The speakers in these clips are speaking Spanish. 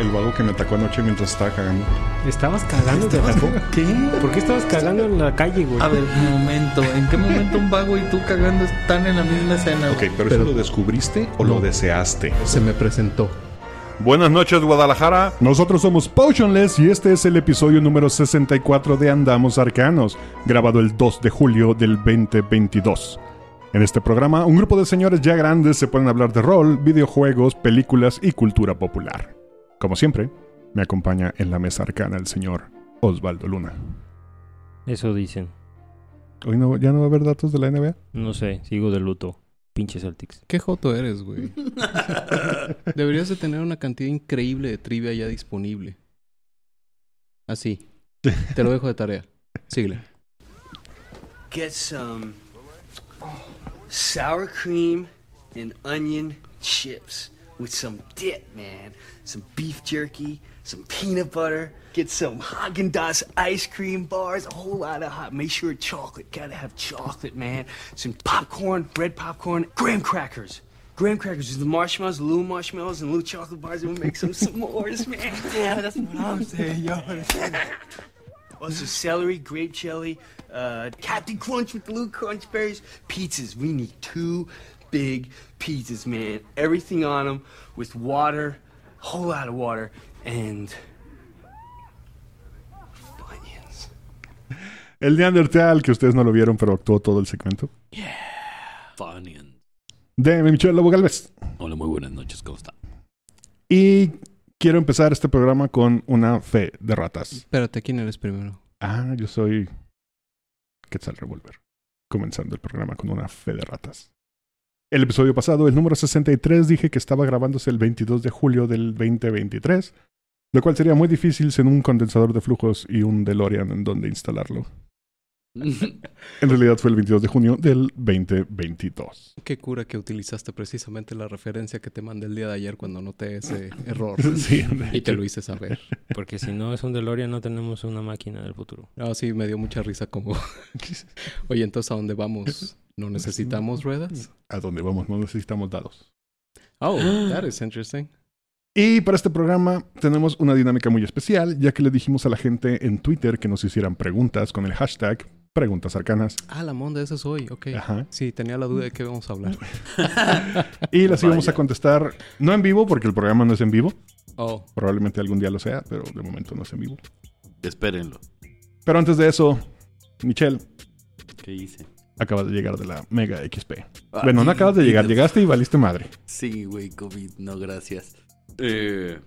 El vago que me atacó anoche mientras estaba cagando. ¿Estabas cagando? ¿Te atacó? ¿Qué? ¿Por qué estabas cagando en la calle, güey? A ver, un momento. ¿En qué momento un vago y tú cagando están en la misma escena? Ok, güey? pero, Pero- ¿eso lo descubriste o lo deseaste? Se me presentó. Buenas noches, Guadalajara. Nosotros somos Potionless y este es el episodio número 64 de Andamos Arcanos, grabado el 2 de julio del 2022. En este programa, un grupo de señores ya grandes se pueden hablar de rol, videojuegos, películas y cultura popular. Como siempre, me acompaña en la mesa arcana el señor Osvaldo Luna. Eso dicen. Hoy no, ya no va a haber datos de la NBA. No sé, sigo de luto. Pinche Celtics. ¿Qué joto eres, güey? Deberías de tener una cantidad increíble de trivia ya disponible. Así. Te lo dejo de tarea. Síguele. get some sour cream and onion chips with some dip, man. Some beef jerky, some peanut butter. Get some Haagen Dazs ice cream bars, a whole lot of hot. Make sure chocolate. Gotta have chocolate, man. Some popcorn, red popcorn, graham crackers. Graham crackers, is the marshmallows, the little marshmallows, and little chocolate bars. And we'll make some s'mores, man. Yeah, that's what I'm saying, yo. Also, celery, grape jelly, uh, Captain Crunch with the little crunch berries, pizzas. We need two big pizzas, man. Everything on them with water, whole lot of water, and onions. El Neandertal, que ustedes no lo vieron, pero actuó todo el segmento. Funion. De Michelle Lobo Galvez. Hola, muy buenas noches, ¿cómo está? Y quiero empezar este programa con una fe de ratas. Espérate, ¿quién eres primero? Ah, yo soy Quetzal Revolver. Comenzando el programa con una fe de ratas. El episodio pasado, el número 63, dije que estaba grabándose el 22 de julio del 2023, lo cual sería muy difícil sin un condensador de flujos y un DeLorean en donde instalarlo. En realidad fue el 22 de junio del 2022. Qué cura que utilizaste precisamente la referencia que te mandé el día de ayer cuando noté ese error. Sí, Y te lo hice saber. Porque si no es un DeLorean, no tenemos una máquina del futuro. No, sí, me dio mucha risa como... Oye, entonces, ¿a dónde vamos? ¿No necesitamos ruedas? A dónde vamos, no necesitamos dados. Oh, that is interesting. Y para este programa tenemos una dinámica muy especial, ya que le dijimos a la gente en Twitter que nos hicieran preguntas con el hashtag Preguntas Arcanas. Ah, la monda, ese soy. Ok. Ajá. Sí, tenía la duda de qué vamos a hablar. Y las íbamos a contestar, no en vivo, porque el programa no es en vivo. Oh, Probablemente algún día lo sea, pero de momento no es en vivo. Espérenlo. Pero antes de eso, Michelle, ¿Qué hice? acabas de llegar de la Mega XP. bueno, no acabas de llegar, llegaste y valiste madre. Sí, güey, COVID, no, gracias. Eh,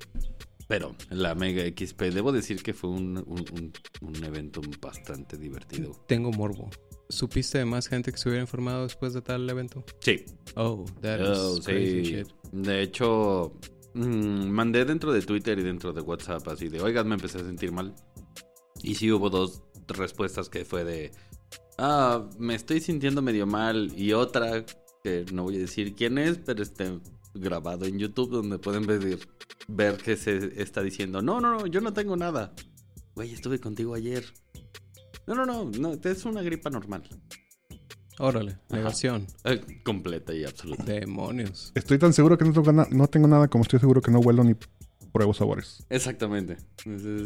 pero la Mega XP, debo decir que fue un, un- un- un evento bastante divertido. tengo morbo. ¿Supiste de más gente que se hubiera informado después de tal evento? Sí, Oh, that is Oh, crazy sí. shit. De hecho, mm, mandé dentro de Twitter y dentro de WhatsApp así de, oigan, me empecé a sentir mal. Y sí hubo dos respuestas que fue de, ah, me estoy sintiendo medio mal. Y otra, que no voy a decir quién es, pero este grabado en YouTube donde pueden ver, ver que se está diciendo, no, no, no, yo no tengo nada. Güey, estuve contigo ayer. No, no, no, no, es una gripa normal. Órale, negación. Eh, completa y absoluta. Demonios. Estoy tan seguro que no tengo, na- no tengo nada como estoy seguro que no huelo ni pruebo sabores. Exactamente.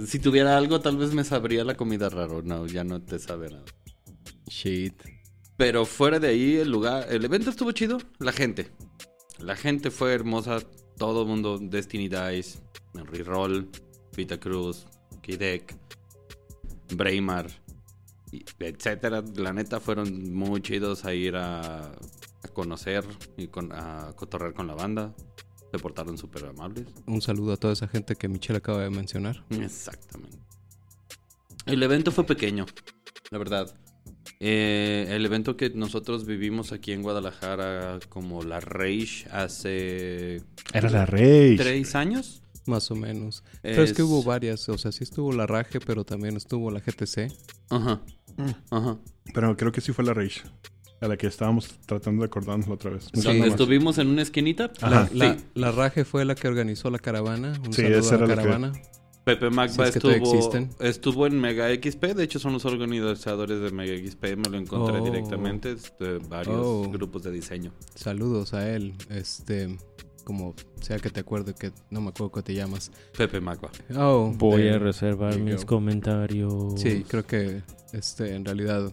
Si tuviera algo, tal vez me sabría la comida raro. No, ya no te sabe nada. Shit. Pero fuera de ahí, el lugar, el evento estuvo chido. La gente. La gente fue hermosa. Todo el mundo, Destiny Dice, Reroll, Vita Cruz, Kidek, Braymar, y etcétera. La neta fueron muy chidos a ir a, a conocer y con- a cotorrear con la banda. Se portaron súper amables. Un saludo a toda esa gente que Michelle acaba de mencionar. Exactamente. El evento fue pequeño, la verdad. Eh, el evento que nosotros vivimos aquí en Guadalajara como la Rage hace Era la Rey. tres años. Más o menos. Pero es que Es- hubo varias. O sea, sí estuvo la Rage, pero también estuvo la GTC. Ajá. Ajá. Pero creo que sí fue la Rage. A la que estábamos tratando de acordarnos la otra vez. Más. estuvimos en una esquinita. Ajá. La, Sí. la Rage fue la que organizó la caravana. Un Sí, saludo esa a la era la que- caravana. Pepe Magba Si es que estuvo, existen. estuvo en Mega XP. De hecho, son los organizadores de Mega XP. Me lo encontré Oh. directamente de varios Oh. grupos de diseño. Saludos a él. Este, como sea que te acuerde que no me acuerdo cómo te llamas. Pepe Magba. Oh, Voy de- a reservar mis go. comentarios. Sí, creo que este, en realidad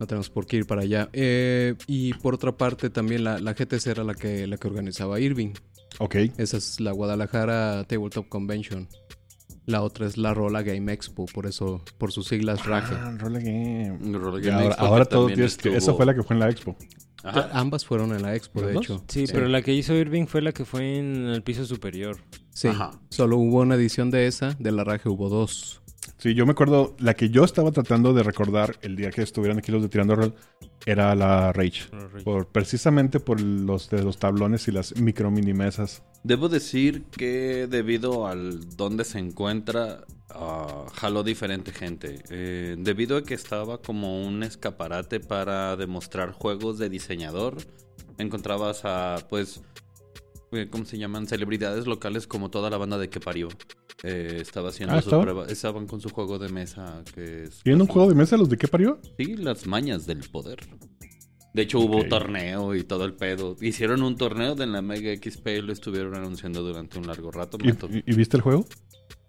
no tenemos por qué ir para allá. Eh, y por otra parte, también la, la GTC era la que, la que organizaba Irving. Ok. Esa es la Guadalajara Tabletop Convention. La otra es la Rola Game Expo, por eso, por sus siglas RAGE. Ah, Roller Game. Y Game ahora, Expo, ahora todo tienes que... Esa estuvo- fue la que fue en la expo. Ajá. Ambas fueron en la Expo, ¿Las de dos? hecho. Sí, pero la que hizo Irving fue la que fue en el piso superior. Sí, Ajá. solo hubo una edición de esa, de la RAGE hubo dos. Sí, yo me acuerdo, la que yo estaba tratando de recordar el día que estuvieran aquí los de Tirando Rol era la Rage. Por, precisamente por los de los tablones y las micro mini mesas. Debo decir que debido al donde se encuentra, ah, jaló diferente gente. Eh, debido a que estaba como un escaparate para demostrar juegos de diseñador, encontrabas a, pues, eh, ¿cómo se llaman? Celebridades locales como toda la banda de que parió. Eh, estaba haciendo Ah, su ¿estaba? prueba. Estaban con su juego de mesa que es... ¿Tienen un juego de mesa los de qué parió? Sí, las mañas del poder. De hecho, hubo torneo y todo el pedo. Hicieron un torneo de la Mega XP y lo estuvieron anunciando durante un largo rato. ¿Y, viste el juego?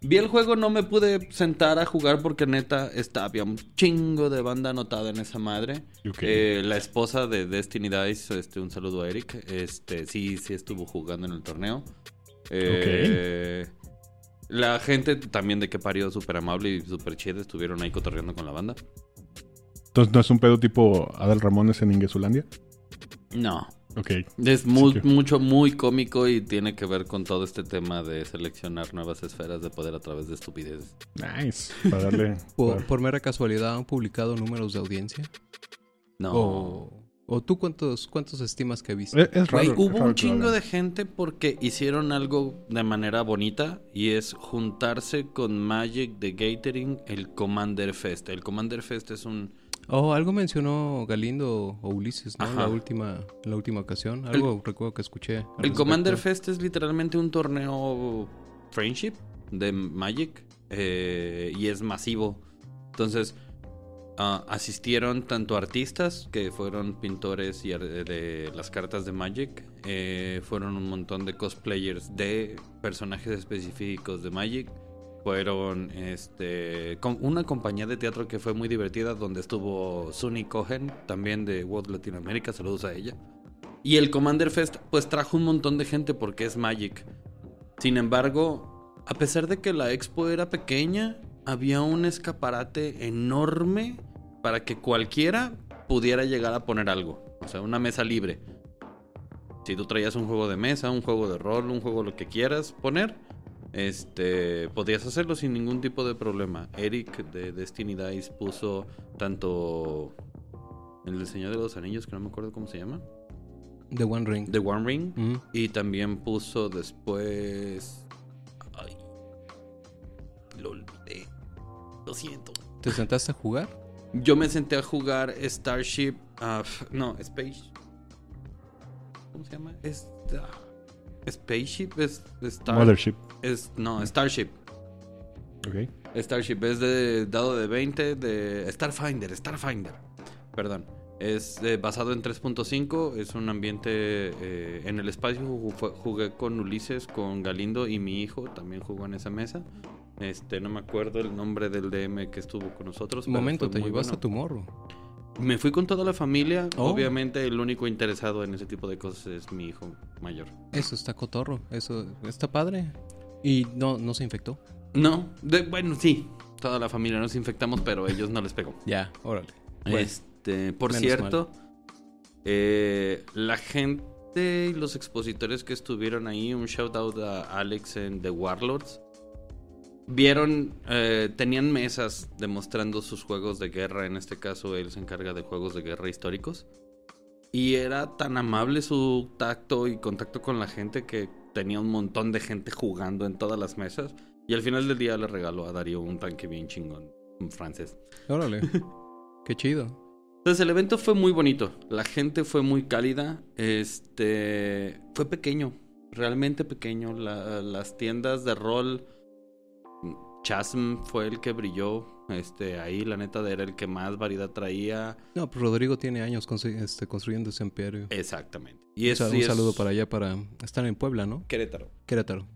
Vi el juego, no me pude sentar a jugar porque neta está, había un chingo de banda anotada en esa madre. Eh, la esposa de Destiny Dice, este, un saludo a Eric, este, sí, sí estuvo jugando en el torneo. Eh, La gente también de que parió súper amable y súper chida, estuvieron ahí cotorreando con la banda. Entonces no es un pedo tipo Adal Ramones en Ingesulandia. No, Ok. Es muy, que- mucho, muy cómico y tiene que ver con todo este tema de seleccionar nuevas esferas de poder a través de estupideces. Nice. Para darle. Por, para- por mera casualidad, ¿han publicado números de audiencia? No. O, o tú cuántos, cuántos estimas que viste? Es, es raro. hubo es raro un chingo de gente porque hicieron algo de manera bonita y es juntarse con Magic de Gathering el Commander Fest. El Commander Fest es un... Oh, algo mencionó Galindo o Ulises, ¿no? Ajá. La última, la última ocasión. Algo recuerdo que escuché. El respecto. Commander Fest es literalmente un torneo friendship de Magic eh, y es masivo. Entonces, ah, asistieron tanto artistas que fueron pintores y de las cartas de Magic, eh, fueron un montón de cosplayers de personajes específicos de Magic. Fueron este con una compañía de teatro que fue muy divertida donde estuvo Sunny Cohen, también de World Latinoamérica, saludos a ella. Y el Commander Fest pues trajo un montón de gente porque es Magic. Sin embargo, a pesar de que la expo era pequeña, había un escaparate enorme para que cualquiera pudiera llegar a poner algo. O sea, una mesa libre. Si tú traías un juego de mesa, un juego de rol, un juego lo que quieras poner, este, podías hacerlo sin ningún tipo de problema. Eric de Destiny Dice puso tanto el diseño de los anillos, que no me acuerdo cómo se llama, The One Ring. The One Ring, Mm. y también puso después. Ay. Lo olvidé. Lo siento. ¿Te sentaste a jugar? Yo me senté a jugar Starship. ah, no, Space. ¿Cómo se llama? Spaceship es. Star, Mothership. es No, Starship. Ok. Starship es de dado de 20 de Starfinder, Starfinder. Perdón. Es eh, basado en 3.5, es un ambiente eh, en el espacio. Jugué con Ulises, con Galindo y mi hijo también jugó en esa mesa. Este, no me acuerdo el nombre del DM que estuvo con nosotros. Un momento, te muy llevaste bueno. a tu morro. Me fui con toda la familia. Oh. Obviamente el único interesado en ese tipo de cosas es mi hijo mayor. Eso está cotorro. Eso está padre. Y no, no se infectó. No, de- bueno, sí. Toda la familia nos infectamos, pero ellos no les pegó. Ya, órale. Bueno, Este, por cierto, eh, la gente y los expositores que estuvieron ahí, un shout out a Alex en The Warlords, vieron, eh, tenían mesas demostrando sus juegos de guerra. En este caso, él se encarga de juegos de guerra históricos. Y era tan amable su tacto y contacto con la gente que tenía un montón de gente jugando en todas las mesas. Y al final del día le regaló a Darío un tanque bien chingón, francés. Órale. Qué chido. Entonces el evento fue muy bonito, la gente fue muy cálida, este fue pequeño, realmente pequeño, La- las tiendas de rol, Chasm fue el que brilló, este ahí la neta era el que más variedad traía, No, pues Rodrigo tiene años este, construyendo ese imperio. exactamente. Y Un es, saludo para allá, para... Están en Puebla, ¿no? Querétaro. Querétaro.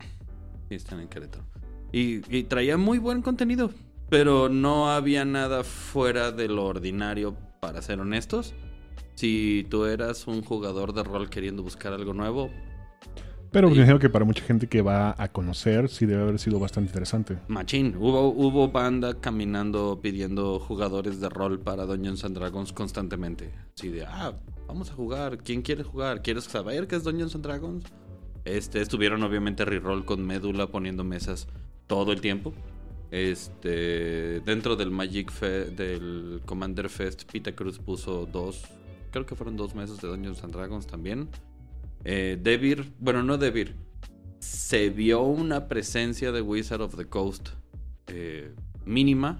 Sí, están en Querétaro. Y, y traía muy buen contenido, pero no había nada fuera de lo ordinario, para ser honestos. Si tú eras un jugador de rol queriendo buscar algo nuevo, Pero me imagino que para mucha gente que va a conocer, sí debe haber sido bastante interesante. machín. Hubo, hubo banda caminando pidiendo jugadores de rol para Dungeons and Dragons constantemente. Así de, ah, vamos a jugar. ¿Quién quiere jugar? ¿Quieres saber qué es Dungeons and Dragons? Este, estuvieron obviamente reroll con médula poniendo mesas todo el tiempo. Este, dentro del Magic Fe- del Commander Fest, Pita Cruz puso dos, creo que fueron dos mesas de Dungeons and Dragons también. Eh, Devir, bueno, no Devir, se vio una presencia de Wizard of the Coast eh, mínima,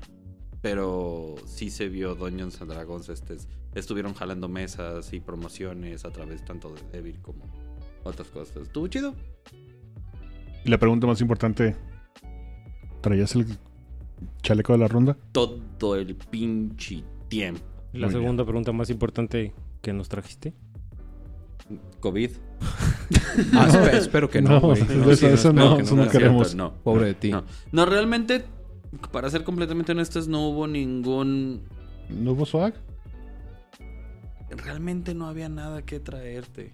pero sí se vio Dungeons and Dragons. Este, estuvieron jalando mesas y promociones a través tanto de Devir como otras cosas. Estuvo chido. Y la pregunta más importante, ¿traías el chaleco de la ronda? Todo el pinche tiempo. Y la Muy bien. segunda pregunta más importante que nos trajiste. COVID. Ah, espe- espero que no, No, güey. eso- espero no, que eso no queremos. cierto, no. Pobre de ti. No. No, realmente, para ser completamente honestos, no hubo ningún. ¿No hubo swag? Realmente no había nada que traerte.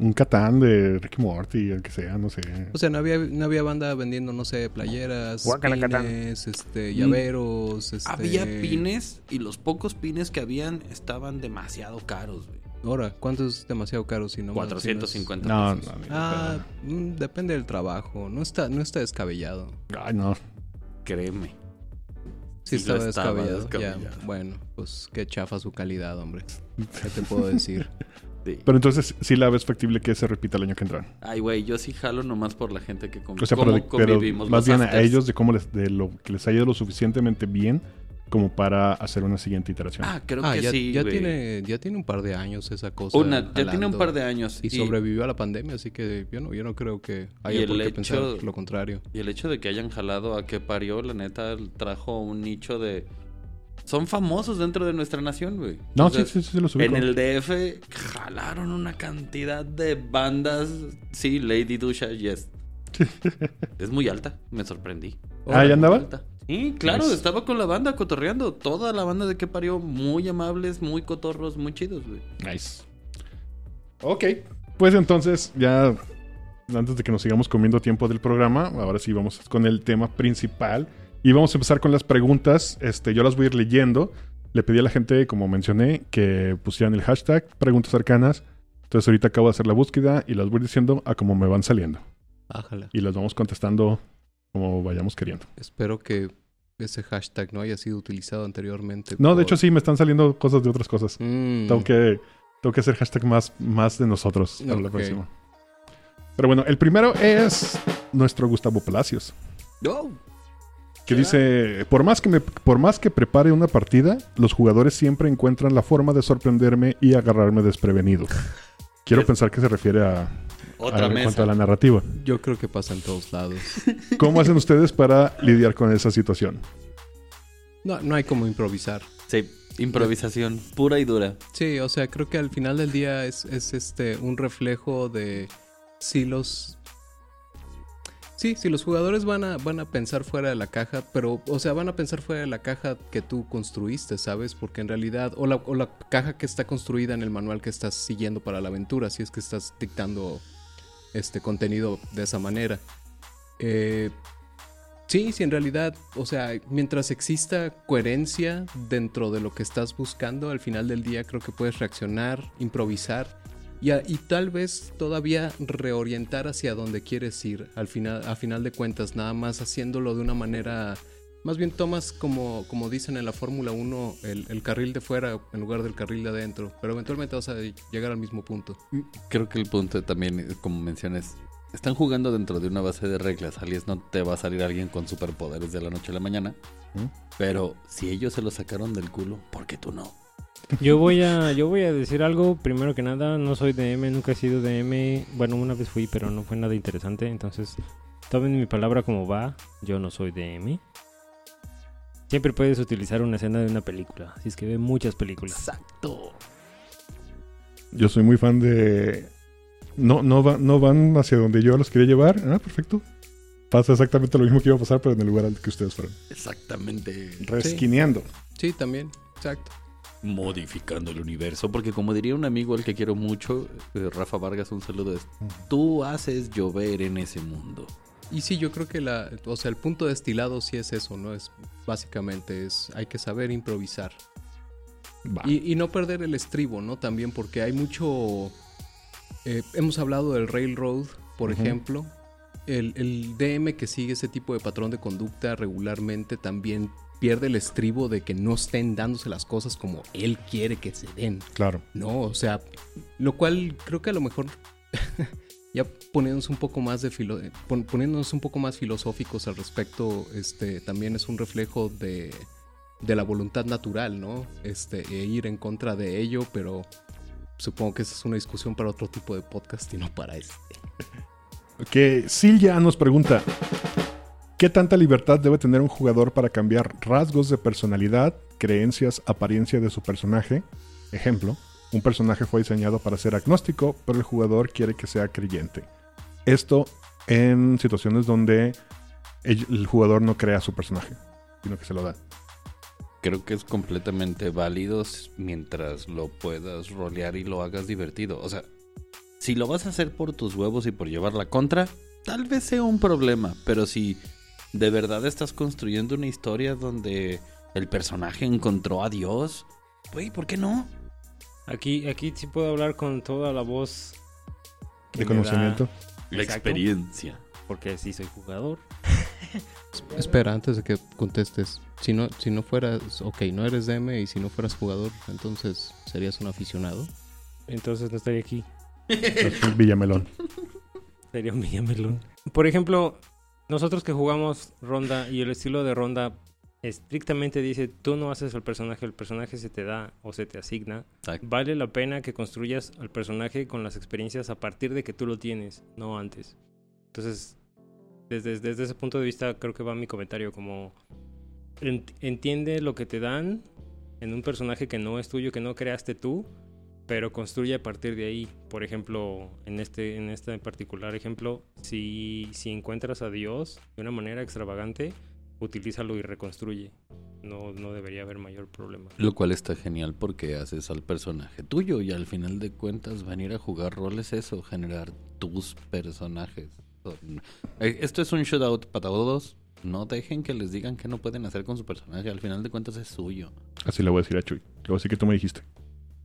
Un Catán de Ricky Morty, el que sea, no sé. O sea, no había, no había banda vendiendo, no sé, playeras, pines, este, llaveros, este... Había pines y los pocos pines que habían estaban demasiado caros, güey. Ahora, ¿cuánto es demasiado caro si no? me- si no es- 450 No, pesos. no, ni de Ah, depende del trabajo. No está, no está descabellado. Ay, no. Créeme. Sí, Sí estaba, estaba descabellado. descabellado. Ya, bueno, pues qué chafa su calidad, hombre. ¿Qué te puedo decir? Sí. Pero entonces sí la ves factible que se repita el año que entra. Ay, güey, yo sí jalo nomás por la gente que O sea, pero, de- pero convivimos. más bien a ellos de cómo les, de lo que les haya ido lo suficientemente bien como para hacer una siguiente iteración. Ah, creo ah, que ya, sí, ya güey. tiene, ya tiene un par de años esa cosa. Una, ya tiene un par de años. Y sobrevivió a la pandemia, así que yo no, yo no creo que haya por qué hecho- pensar lo contrario. Y el hecho de que hayan jalado a que parió, la neta, trajo un nicho de... Son famosos dentro de nuestra nación, güey. no, O sea, sí, sí, sí, los. En el DF jalaron una cantidad de bandas. Sí, Lady Dusha, yes. es muy alta, me sorprendí. Ah, ¿ya andaba? Alta. Sí, claro, Nice. estaba con la banda cotorreando. Toda la banda de que parió, muy amables, muy cotorros, muy chidos, güey. Nice. Ok. Pues entonces, ya antes de que nos sigamos comiendo tiempo del programa, ahora sí vamos con el tema principal. Y vamos a empezar con las preguntas. Este, yo las voy a ir leyendo. Le pedí a la gente, como mencioné, que pusieran el hashtag preguntas cercanas. Entonces ahorita acabo de hacer la búsqueda y las voy diciendo a cómo me van saliendo. Ájala. Y las vamos contestando como vayamos queriendo. Espero que ese hashtag no haya sido utilizado anteriormente. No, de hecho sí, me están saliendo cosas de otras cosas. Mm, Tengo que, tengo que hacer hashtag más, más de nosotros para la próxima. Pero bueno, el primero es nuestro Gustavo Palacios. Oh, Que dice, por más, que me, por más que prepare una partida, los jugadores siempre encuentran la forma de sorprenderme y agarrarme desprevenido. Quiero pensar que se refiere a, a- otra en mesa. cuanto a la narrativa. Yo creo que pasa en todos lados. ¿Cómo hacen ustedes para lidiar con esa situación? No, no hay como improvisar. Sí, improvisación pura y dura. Sí, o sea, creo que al final del día es, es este un reflejo de si los Sí, si los jugadores van a, van a pensar fuera de la caja, pero, o sea, van a pensar fuera de la caja que tú construiste, ¿sabes? Porque en realidad, o la, o la caja que está construida en el manual que estás siguiendo para la aventura, si es que estás dictando este contenido de esa manera. Eh, sí, sí, en realidad, o sea, mientras exista coherencia dentro de lo que estás buscando, al final del día creo que puedes reaccionar, improvisar y, y tal vez todavía reorientar hacia donde quieres ir. Al final, a final de cuentas, nada más haciéndolo de una manera. Más bien tomas, como, como dicen en la Fórmula 1, el, el carril de fuera en lugar del carril de adentro. Pero eventualmente vas a llegar al mismo punto. Creo que el punto también, como mencionas, están jugando dentro de una base de reglas. Alias no te va a salir alguien con superpoderes de la noche a la mañana. ¿Mm? Pero si ellos se lo sacaron del culo, ¿por qué tú no? Yo voy a, yo voy a decir algo. Primero que nada, no soy DM, nunca he sido DM. Bueno, una vez fui, pero no fue nada interesante. Entonces, tomen mi palabra como va. Yo no soy DM. Siempre puedes utilizar una escena de una película. Así es que ve muchas películas. Exacto. Yo soy muy fan de. No, no, va- no van hacia donde yo los quería llevar. Ah, perfecto. Pasa exactamente lo mismo que iba a pasar, pero en el lugar al que ustedes fueron. Exactamente. Resquineando. Sí, también. Exacto. Modificando el universo. Porque como diría un amigo al que quiero mucho, eh, Rafa Vargas, un saludo. es, Tú haces llover en ese mundo. Y sí, yo creo que la, o sea, el punto destilado sí es eso, ¿no? Es básicamente es, hay que saber improvisar. Y, y no perder el estribo, ¿no? También porque hay mucho... eh, hemos hablado del Railroad, por ejemplo. El, el DM que sigue ese tipo de patrón de conducta regularmente también pierde el estribo de que no estén dándose las cosas como él quiere que se den. Claro. No, o sea, lo cual creo que a lo mejor ya poniéndonos un poco más de filo- eh, pon- poniéndonos un poco más filosóficos al respecto, este también es un reflejo de, de la voluntad natural, ¿no? Este, e ir en contra de ello, pero supongo que esa es una discusión para otro tipo de podcast y no para este. Que Silja nos pregunta: ¿Qué tanta libertad debe tener un jugador para cambiar rasgos de personalidad, creencias, apariencia de su personaje? Ejemplo: un personaje fue diseñado para ser agnóstico, pero el jugador quiere que sea creyente. Esto en situaciones donde el, jugador no crea su personaje, sino que se lo da. Creo que es completamente válido mientras lo puedas rolear y lo hagas divertido. O sea, si lo vas a hacer por tus huevos y por llevar la contra, tal vez sea un problema. Pero si de verdad estás construyendo una historia donde el personaje encontró a Dios, güey, ¿por qué no? Aquí, aquí sí puedo hablar con toda la voz De da- conocimiento. La Exacto. experiencia. Porque sí soy jugador. Espera, antes de que contestes, si no, si no fueras, ok, no eres DM y si no fueras jugador, entonces serías un aficionado. Entonces no estaría aquí. Entonces, Villamelón. Sería un Villamelón. Por ejemplo, nosotros que jugamos ronda y el estilo de ronda estrictamente dice, tú no haces al personaje, el personaje se te da o se te asigna. Exacto. Vale la pena que construyas al personaje con las experiencias a partir de que tú lo tienes, no antes. Entonces, desde, desde ese punto de vista creo que va mi comentario como ent- entiende lo que te dan en un personaje que no es tuyo, que no creaste tú, pero construye a partir de ahí. Por ejemplo, en este, en este particular ejemplo, si, si encuentras a Dios de una manera extravagante, utilízalo y reconstruye. No, no debería haber mayor problema. Lo cual está genial porque haces al personaje tuyo y al final de cuentas venir a jugar roles es eso, generar tus personajes. Son- Eh, Esto es un shootout para todos. No dejen que les digan que no pueden hacer con su personaje. Al final de cuentas es suyo. Así le voy a decir a Chuy. Le voy a decir que tú me dijiste.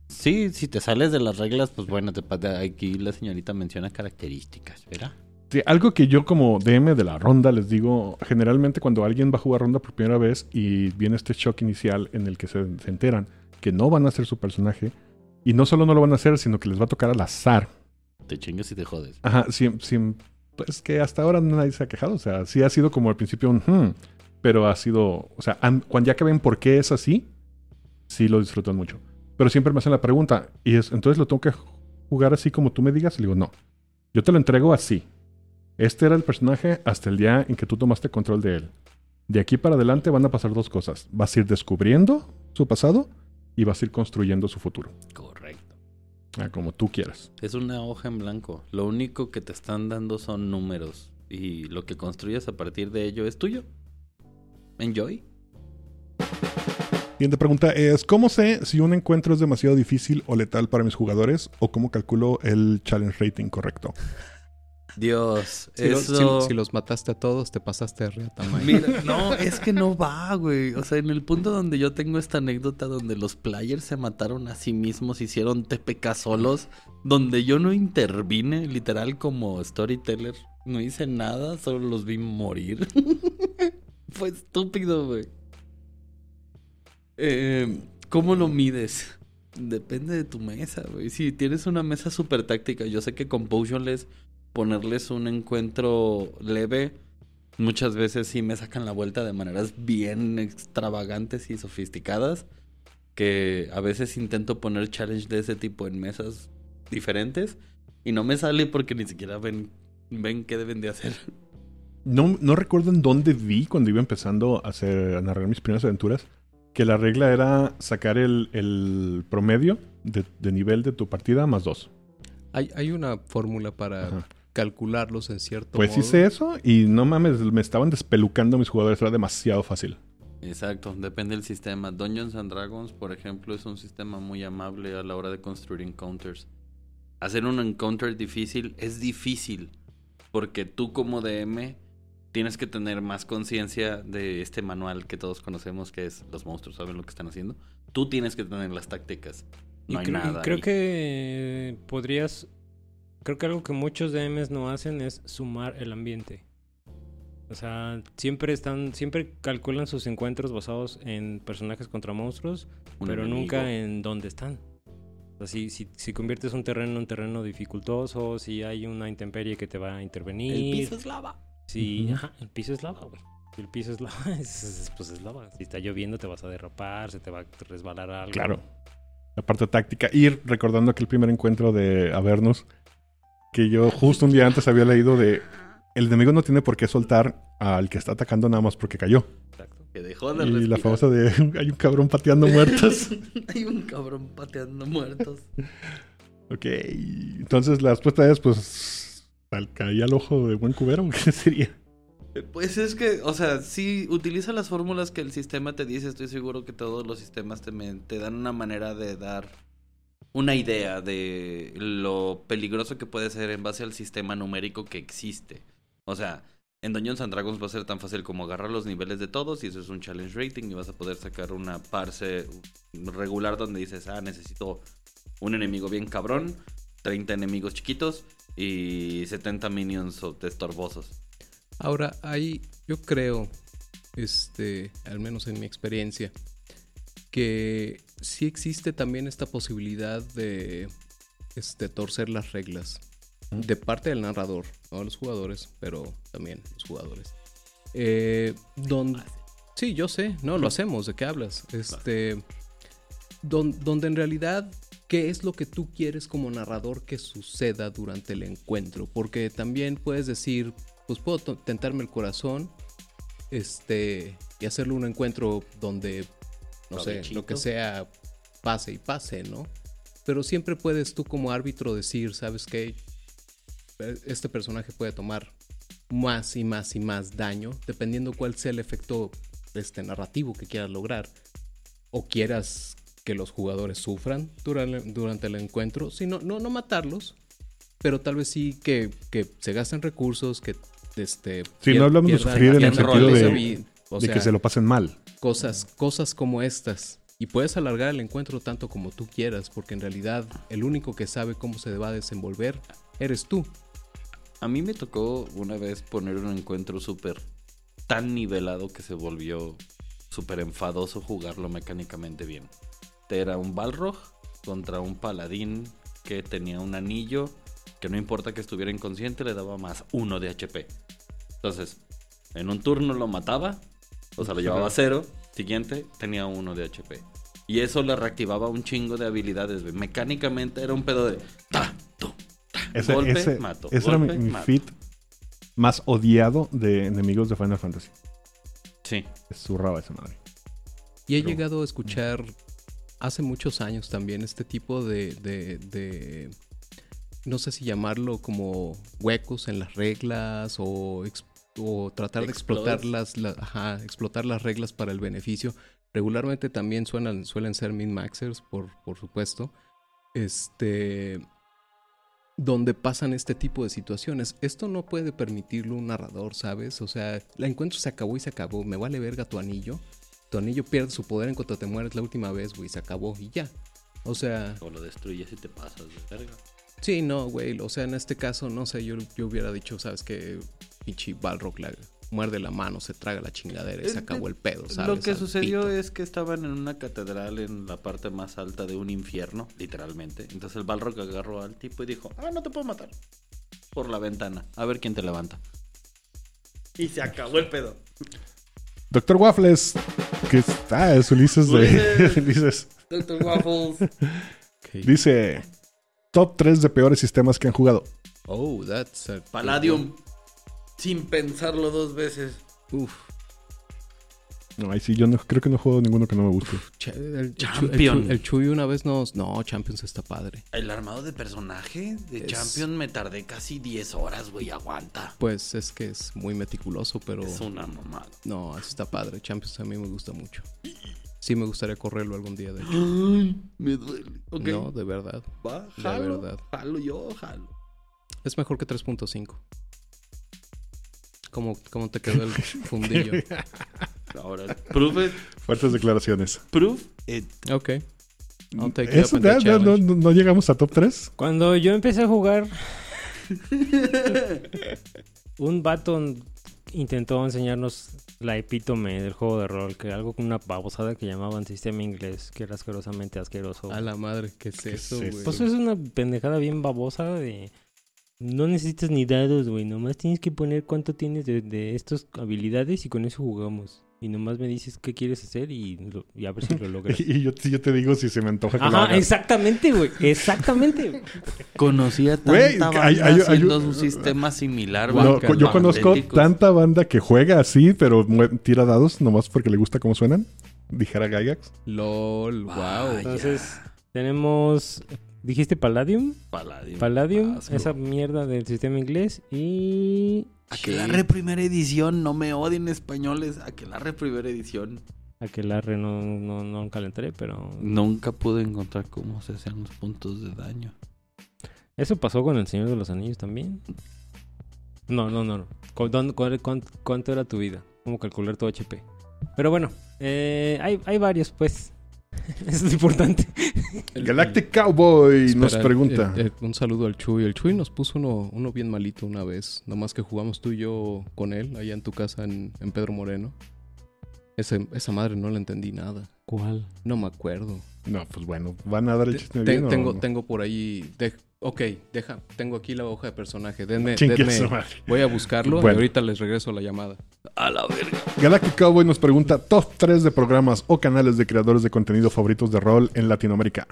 Sí, si te sales de las reglas, pues bueno, te, aquí la señorita menciona características, ¿verdad? Sí, algo que yo como DM de la ronda les digo, generalmente cuando alguien va a jugar ronda por primera vez y viene este shock inicial en el que se, se enteran que no van a ser su personaje, y no solo no lo van a hacer, sino que les va a tocar al azar. Te chingas y te jodes. Ajá, sí, sí, pues que hasta ahora nadie se ha quejado, o sea, sí ha sido como al principio un hmm, pero ha sido, o sea, cuando ya que ven por qué es así, sí lo disfrutan mucho. Pero siempre me hacen la pregunta, y es, entonces lo tengo que jugar así como tú me digas, y le digo, no, yo te lo entrego así. Este era el personaje hasta el día en que tú tomaste control de él. De aquí para adelante van a pasar dos cosas. Vas a ir descubriendo su pasado y vas a ir construyendo su futuro. Correcto. Ah, como tú quieras. Es una hoja en blanco. Lo único que te están dando son números. Y lo que construyes a partir de ello es tuyo. Enjoy. Siguiente pregunta es, ¿cómo sé si un encuentro es demasiado difícil o letal para mis jugadores? ¿O cómo calculo el challenge rating correcto? Dios, Si, lo- eso... si- si los mataste a todos, te pasaste de reata. Mira, no, es que no va, güey. O sea, en el punto donde yo tengo esta anécdota donde los players se mataron a sí mismos, hicieron TPK solos, donde yo no intervine, literal como storyteller, no hice nada, solo los vi morir. Fue estúpido, güey. Eh, ¿Cómo lo mides? Depende de tu mesa, güey. Si tienes una mesa súper táctica, yo sé que con Potionless ponerles un encuentro leve, muchas veces sí me sacan la vuelta de maneras bien extravagantes y sofisticadas. Que a veces intento poner challenge de ese tipo en mesas diferentes y no me sale porque ni siquiera ven, ven qué deben de hacer. No, no recuerdo en dónde vi cuando iba empezando a, hacer, a narrar mis primeras aventuras que la regla era sacar el, el promedio de, de nivel de tu partida más dos. Hay, hay una fórmula para Ajá. Calcularlos en cierto Pues modo. hice eso y no mames, me estaban despelucando mis jugadores, era demasiado fácil. Exacto, depende del sistema. Dungeons and Dragons, por ejemplo, es un sistema muy amable a la hora de construir encounters. Hacer un encounter difícil es difícil porque tú como DM tienes que tener más conciencia de este manual que todos conocemos que es los monstruos saben lo que están haciendo. Tú tienes que tener las tácticas. No y hay cre- y nada. creo ahí. que podrías. Creo que algo que muchos DMs no hacen es sumar el ambiente. O sea, siempre están, siempre calculan sus encuentros basados en personajes contra monstruos, Un pero enemigo. nunca en dónde están. O sea, si, si, si conviertes un terreno en un terreno dificultoso, si hay una intemperie que te va a intervenir. El piso es lava. Sí, ajá, el piso es lava, güey. Si el piso es lava, es- es- pues es lava. Si está lloviendo te vas a derrapar, se te va a resbalar algo. Claro. La parte táctica. Y recordando aquel primer encuentro de Avernus, que yo justo un día antes había leído de el enemigo no tiene por qué soltar al que está atacando nada más porque cayó. Exacto. Que dejó de Y la famosa de hay un cabrón pateando muertos. Hay un cabrón pateando muertos. ok. Entonces la respuesta es pues al caía al ojo de buen cubero, ¿qué sería? Pues es que, o sea, si utiliza las fórmulas que el sistema te dice, estoy seguro que todos los sistemas te, me- te dan una manera de dar una idea de lo peligroso que puede ser en base al sistema numérico que existe. O sea, en Dungeons and Dragons va a ser tan fácil como agarrar los niveles de todos y eso es un challenge rating y vas a poder sacar una parse regular donde dices, ah, necesito un enemigo bien cabrón, 30 enemigos chiquitos y 70 minions o- estorbosos. Ahora, ahí yo creo, este, al menos en mi experiencia, que sí existe también esta posibilidad de este, torcer las reglas. De parte del narrador, no de los jugadores, pero también los jugadores. Eh, don- sí, yo sé, no, lo hacemos, ¿de qué hablas? Este, don- donde en realidad, ¿qué es lo que tú quieres como narrador que suceda durante el encuentro? Porque también puedes decir, pues puedo tentarme el corazón, este, y hacerle un encuentro donde, no sé, lo que sea, pase y pase, ¿no? Pero siempre puedes tú como árbitro decir, ¿sabes qué? Eh, Este personaje puede tomar más y más y más daño, dependiendo cuál sea el efecto este, narrativo que quieras lograr. O quieras que los jugadores sufran durante, durante el encuentro. Si no, no, no matarlos, pero tal vez sí que, que se gasten recursos, que este... Sí, pier- no hablamos de sufrir en el sentido de- de que se lo pasen mal. Cosas, cosas como estas. Y puedes alargar el encuentro tanto como tú quieras, porque en realidad el único que sabe cómo se va a desenvolver eres tú. A mí me tocó una vez poner un encuentro súper tan nivelado que se volvió súper enfadoso jugarlo mecánicamente bien. Era un Balrog contra un paladín que tenía un anillo que no importa que estuviera inconsciente le daba más uno de HP. Entonces, en un turno lo mataba, o sea, lo llevaba a cero. Siguiente, tenía uno de HP. Y eso le reactivaba un chingo de habilidades. güey. Mecánicamente era un pedo de... Ta, tu, ta, Ese, golpe, ese- mato, ese era mi, feat más odiado de enemigos de Final Fantasy. Sí. Zurraba esa madre. Y he Pero- llegado a escuchar hace muchos años también este tipo de, de, de- no sé si llamarlo como huecos en las reglas o, ex- o tratar de explotar las, la- ajá, explotar las reglas para el beneficio. Regularmente también suenan, suelen ser min-maxers, por, por supuesto. Este. Donde pasan este tipo de situaciones. Esto no puede permitirlo un narrador, ¿sabes? O sea, el encuentro se acabó y se acabó. Me vale verga tu anillo. Tu anillo pierde su poder en cuanto te mueres la última vez, güey. Se acabó y ya. O sea, O lo destruyes y te pasas de verga. Sí, no, güey. O sea, en este caso, no sé, yo, yo hubiera dicho, ¿sabes qué? Pinche Balrog la muerde la mano, se traga la chingadera y se Eh, acabó el pedo, ¿sabes? Lo que Al sucedió pito. es que estaban en una catedral en la parte más alta de un infierno, literalmente. Entonces el Balrog agarró al tipo y dijo, ah, no te puedo matar. por la ventana. A ver quién te levanta. Y se acabó el pedo. Doctor Waffles, que está, es Ulises de Ulises. Doctor Waffles. Dice top 3 de peores sistemas que han jugado. Oh, that's a... Palladium. Sin pensarlo dos veces. Uf. No, ahí sí, yo no, creo que no he jugado ninguno que no me guste. Che- el, Champion. El Chuy una vez nos... No, Champions está padre. El armado de personaje de Es- Champion me tardé casi 10 horas, güey. Aguanta. Pues es que es muy meticuloso, pero... Es una mamada. No, eso está padre. Champions a mí me gusta mucho. Sí me gustaría correrlo algún día, de hecho. Ay, me duele. Ok. No, de verdad. Va, de jalo. verdad. Jalo yo, jalo. Es mejor que 3.5. ¿Cómo, ¿Cómo te quedó el fundillo? Ahora, prove it. Fuertes declaraciones. Prove it. Ok. Eso, no, challenge. no- no llegamos a top 3. Cuando yo empecé a jugar, un vato intentó enseñarnos la epítome del juego de rol, que era algo con una babosada que llamaban sistema inglés, que era asquerosamente asqueroso. A la madre, ¿qué es ¿Qué eso, es güey? Pues es una pendejada bien babosa de... No necesitas ni dados, güey. Nomás tienes que poner cuánto tienes de, de estas habilidades y con eso jugamos. Y nomás me dices qué quieres hacer y, lo- y a ver si lo logras. Y yo, yo te digo si se me antoja que lo Ajá, hagas. exactamente, güey. Exactamente. Conocía Güey, tanta hay- banda hay- hay haciendo un- un sistema similar, No, yo conozco tanta banda que juega así, pero tira dados nomás porque le gusta cómo suenan. Dijera Gygax. LOL, wow. Entonces, tenemos... ¿Dijiste Palladium? Palladium. Palladium, Asco. esa mierda del sistema inglés. Y... Aquelarre primera edición, no me odien españoles. Aquelarre primera edición. Aquelarre no, no, no calentaré, pero... Nunca pude encontrar cómo se hacían los puntos de daño. ¿Eso pasó con el Señor de los Anillos también? No, no, no. no. ¿Cu- dónde- cuál- cuán- ¿Cuánto era tu vida? ¿Cómo calcular tu HP? Pero bueno, eh, hay, hay varios, pues. Eso es importante. El- Galactic Cowboy Espera, nos pregunta. el- el- un saludo al Chuy. El Chuy nos puso uno, uno bien malito una vez. Nomás que jugamos tú y yo con él allá en tu casa en, en Pedro Moreno. Ese- esa madre no le entendí nada. ¿Cuál? No me acuerdo. No, pues bueno, ¿van a dar el chisme te- bien tengo, no? tengo por ahí. de- ok, deja. Tengo aquí la hoja de personaje. Denme, denme- su madre. voy a buscarlo Bueno. y ahorita les regreso la llamada. A la verga. Galactic Cowboy nos pregunta top 3 de programas o canales de creadores de contenido favoritos de rol en Latinoamérica.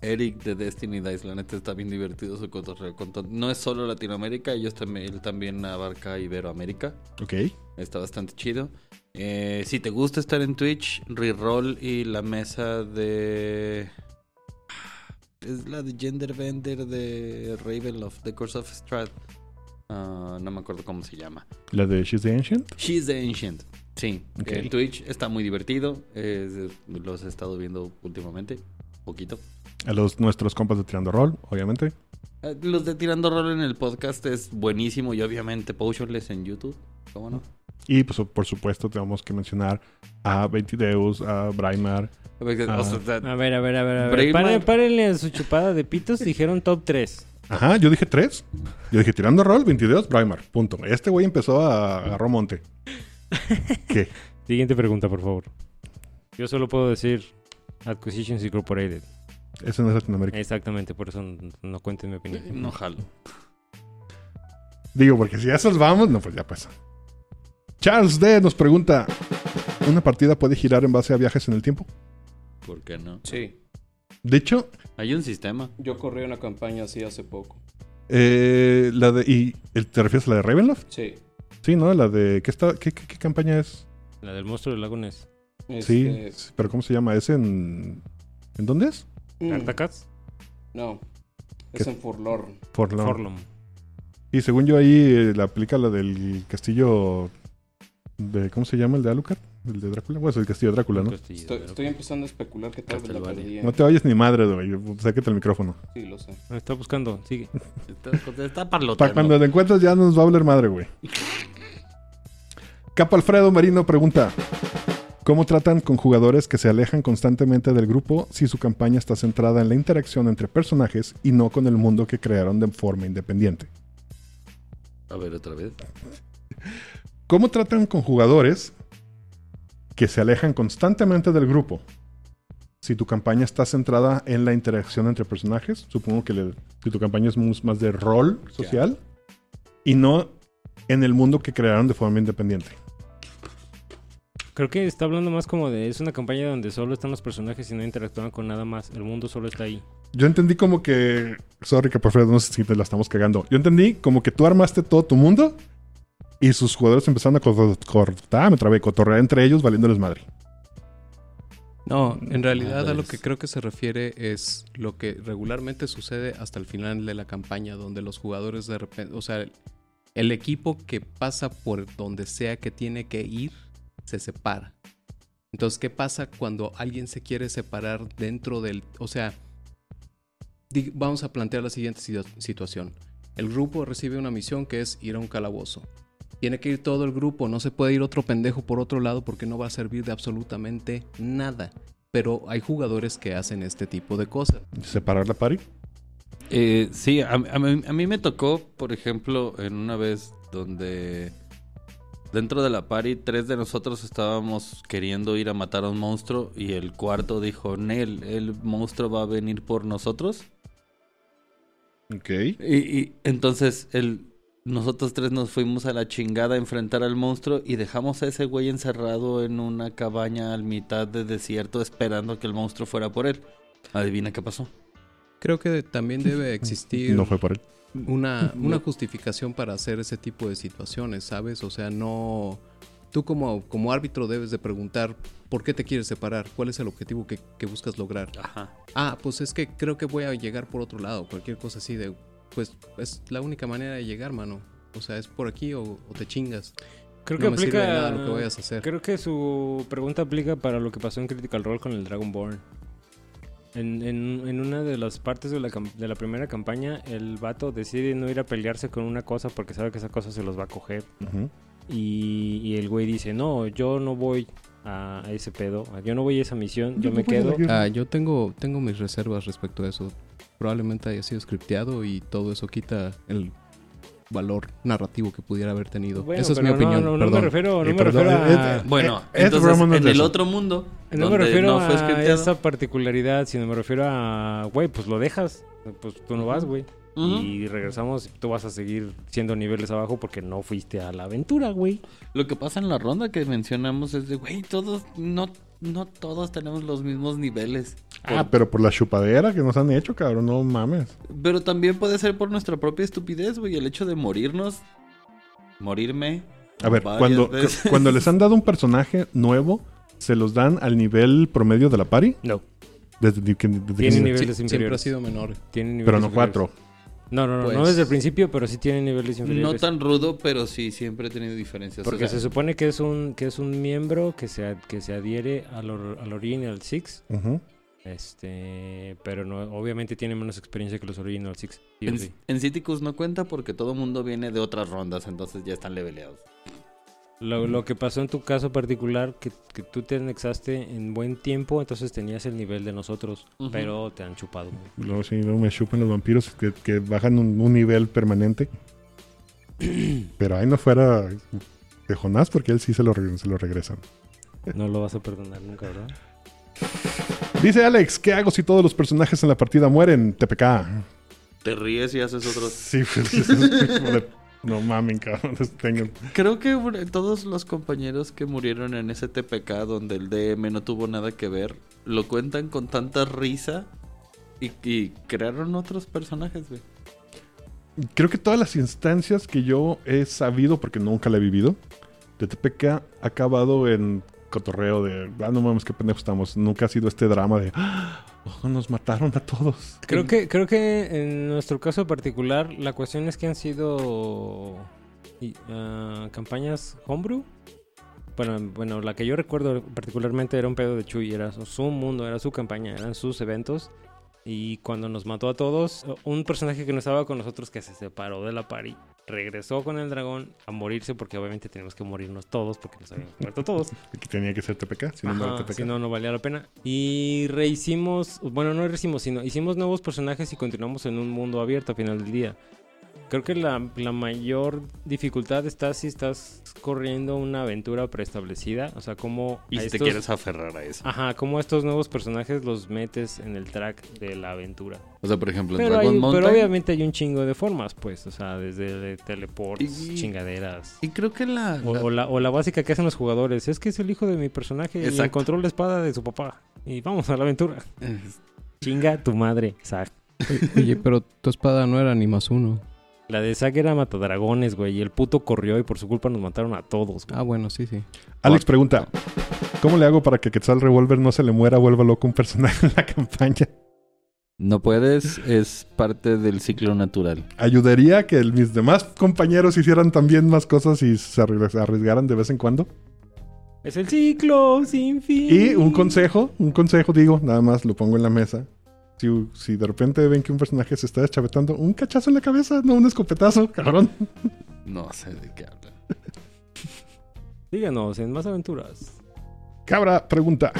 Eric de Destiny Dice, la neta está bien divertido su cotorreo. No es solo Latinoamérica, ellos también, él también abarca Iberoamérica. Ok. Está bastante chido. Eh, si te gusta estar en Twitch, Reroll y la mesa de... Es la de Gender Bender de Ravenloft, de Course of Strat. Ah, no me acuerdo cómo se llama. La de She's the Ancient. She's the Ancient. Sí, en Twitch está muy divertido. los he estado viendo últimamente. Poquito. A los nuestros compas de Tirando Rol, obviamente. Eh, Los de Tirando Rol en el podcast es buenísimo. Y obviamente Potionless en YouTube. ¿Cómo no? Y pues por supuesto tenemos que mencionar a Ventideus, a Braimar. A ver, a ver, a ver, a ver. Párenle, párenle a su chupada de pitos. Dijeron top 3. Ajá, yo dije tres. Yo dije Tirando Rol, Ventideus, Braimar. Punto. Este güey empezó a agarrar monte. ¿Qué? Siguiente pregunta, por favor. Yo solo puedo decir Acquisitions Incorporated. Ese no es Latinoamérica. Exactamente, por eso no cuenten mi opinión. No jalo. Digo, porque si a esos vamos, no, pues ya pasa. Charles D nos pregunta: ¿Una partida puede girar en base a viajes en el tiempo? ¿Por qué no? Sí. De hecho, Hay un sistema. Yo corrí una campaña así hace poco. eh, la de. ¿Y te refieres a la de Ravenloft? Sí. Sí, ¿no? La de. ¿Qué, está, qué, qué- qué campaña es? La del monstruo del lago Ness. Sí, Este, pero ¿cómo se llama? ¿Es en. ¿En dónde es? mm, ¿Cartacats? No. Es ¿Qué? en Forlorn. Forlorn. Forlom. Y según yo ahí eh, la aplica la del castillo de ¿cómo se llama el de Alucard? El de Drácula. Bueno, es el castillo de Drácula, ¿no? Castillo, Estoy, pero- estoy empezando a especular que tal vez la perdí. No te vayas ni madre, güey. Sáquete el micrófono. Sí, lo sé. Me está buscando, sigue. Está, está Para cuando te encuentres ya nos va a hablar madre, güey. Capo Alfredo Marino pregunta: ¿Cómo tratan con jugadores que se alejan constantemente del grupo si su campaña está centrada en la interacción entre personajes y no con el mundo que crearon de forma independiente? A ver, otra vez. ¿Cómo tratan con jugadores que se alejan constantemente del grupo si tu campaña está centrada en la interacción entre personajes, supongo que le- si tu campaña es más de rol social y no en el mundo que crearon de forma independiente. Creo que está hablando más como de. Es una campaña donde solo están los personajes y no interactúan con nada más. El mundo solo está ahí. Yo entendí como que. Sorry, que por favor, no sé si te la estamos cagando. Yo entendí como que tú armaste todo tu mundo y sus jugadores empezaron a co- cortar, me trabé, cotorrear entre ellos valiéndoles madre. No, en realidad a lo que creo que se refiere es lo que regularmente sucede hasta el final de la campaña, donde los jugadores de repente, o sea, el equipo que pasa por donde sea que tiene que ir, se separa. Entonces, ¿qué pasa cuando alguien se quiere separar dentro del, o sea, vamos a plantear la siguiente situa- situación. El grupo recibe una misión que es ir a un calabozo. Tiene que ir todo el grupo, no se puede ir otro pendejo por otro lado porque no va a servir de absolutamente nada. Pero hay jugadores que hacen este tipo de cosas. Separar la party. Eh, sí, a, a mí, a mí me tocó, por ejemplo, en una vez donde dentro de la party tres de nosotros estábamos queriendo ir a matar a un monstruo y el cuarto dijo, Nel, el monstruo va a venir por nosotros. Ok. Y, y entonces el, nosotros tres nos fuimos a la chingada a enfrentar al monstruo y dejamos a ese güey encerrado en una cabaña al mitad de desierto esperando que el monstruo fuera por él. Adivina qué pasó. Creo que también debe existir No fue por él. una, una justificación para hacer ese tipo de situaciones, ¿sabes? O sea, no... Tú como, como árbitro debes de preguntar por qué te quieres separar, cuál es el objetivo que, que buscas lograr. Ajá. Ah, pues es que creo que voy a llegar por otro lado, cualquier cosa así de... Pues es la única manera de llegar, mano. O sea, es por aquí o, o te chingas. Creo no que me aplica. sirve de nada lo que vayas a hacer. Creo que su pregunta aplica para lo que pasó en Critical Role con el Dragonborn. En, en, en una de las partes de la, cam- de la primera campaña, el vato decide no ir a pelearse con una cosa porque sabe que esa cosa se los va a coger. Y, y el güey dice, no, yo no voy a, ese pedo, yo no voy a esa misión, yo Yo me quedo. Ah, yo tengo, tengo mis reservas respecto a eso. Probablemente haya sido scripteado y todo eso quita el valor narrativo que pudiera haber tenido. Bueno, Esa es mi pero no, opinión. No, no me perdón. refiero, no Eh, me refiero a... eh, Bueno, Eh, Ed entonces en el eso. otro mundo, No me refiero no fue a scripteado. esa particularidad, sino me refiero a, güey, pues lo dejas, pues tú no vas, güey. Ujú. Y regresamos, tú vas a seguir siendo niveles abajo porque no fuiste a la aventura, güey. Lo que pasa en la ronda que mencionamos es de, güey, todos, no, no todos tenemos los mismos niveles. Ah, pero por la chupadera que nos han hecho, cabrón, no mames. Pero también puede ser por nuestra propia estupidez, güey. El hecho de morirnos, morirme. A ver, cuando, veces. cuando les han dado un personaje nuevo, ¿se los dan al nivel promedio de la party? No. Desde, desde Tiene Sí, niveles siempre ha sido menor. Tiene niveles pero no inferiores. cuatro. No, no, no, no Pues- desde el principio, pero sí tiene niveles No inferiores. tan rudo, pero sí, siempre he tenido diferencias. Porque O sea, se supone que es un que es un miembro que se, ad- que se adhiere al, or- al Original Six. Este, pero no, obviamente tiene menos experiencia que los Original Six. sí en, sí. en Citicus no cuenta porque todo mundo viene de otras rondas, entonces ya están leveleados. Lo, lo que pasó en tu caso particular, que, que tú te anexaste en buen tiempo, entonces tenías el nivel de nosotros, pero te han chupado. Luego sí, luego me chupan los vampiros que, que bajan un, un nivel permanente. Pero ahí no fuera de Jonás porque él sí se lo, re- se lo regresan. No lo vas a perdonar nunca, ¿verdad? Dice Alex, ¿qué hago si todos los personajes en la partida mueren? TPK. Te ríes y haces otros. Sí, pues, es no mamen, cabrón. Tengan- Creo que todos los compañeros que murieron en ese TPK donde el DM no tuvo nada que ver, lo cuentan con tanta risa y, y crearon otros personajes, güey. Creo que todas las instancias que yo he sabido, porque nunca la he vivido, de TPK ha acabado en cotorreo de, ah, no mames, qué pendejo estamos. Nunca ha sido este drama de, ah, nos mataron a todos. Creo que, creo que en nuestro caso particular, la cuestión es que han sido ah, campañas homebrew. Bueno, bueno, la que yo recuerdo particularmente era un pedo de Chuy, era su- mundo, era su campaña, eran sus eventos. Y cuando nos mató a todos, un personaje que no estaba con nosotros que se separó de la party, regresó con el dragón a morirse porque obviamente tenemos que morirnos todos porque nos habíamos muerto todos. Que tenía que ser TPK, si no, no era Ajá, TPK. si no, no valía la pena. Y rehicimos, bueno, no rehicimos, sino hicimos nuevos personajes y continuamos en un mundo abierto a final del día. Creo que la, la mayor dificultad está si estás corriendo una aventura preestablecida. O sea, cómo Y si te estos- quieres aferrar a eso. Ajá, cómo estos nuevos personajes los metes en el track de la aventura. O sea, por ejemplo, en Pero, Dragon hay- Mountain. pero obviamente hay un chingo de formas, pues. O sea, desde teleports, Y- chingaderas. Y creo que la. O, la- o la, o la básica que hacen los jugadores. Es que es el hijo de mi personaje y Exacto. encontró la espada de su papá. Y vamos a la aventura. Chinga tu madre, Zack. Oye, pero tu espada no era ni más uno. La de Zack era matadragones, güey. Y el puto corrió y por su culpa nos mataron a todos, güey. Ah, bueno, sí, sí. Alex pregunta: ¿Cómo le hago para que Quetzal Revolver no se le muera, vuelva loco un personaje en la campaña? No puedes, es parte del ciclo natural. ¿Ayudaría a que el- mis demás compañeros hicieran también más cosas y se arries- arriesgaran de vez en cuando? Es el ciclo sin fin. Y un consejo, un consejo digo, nada más lo pongo en la mesa. Si, si de repente ven que un personaje se está deschavetando, un cachazo en la cabeza, no un escopetazo, cabrón. No sé de qué hablan. Díganos, en más aventuras. Cabra pregunta.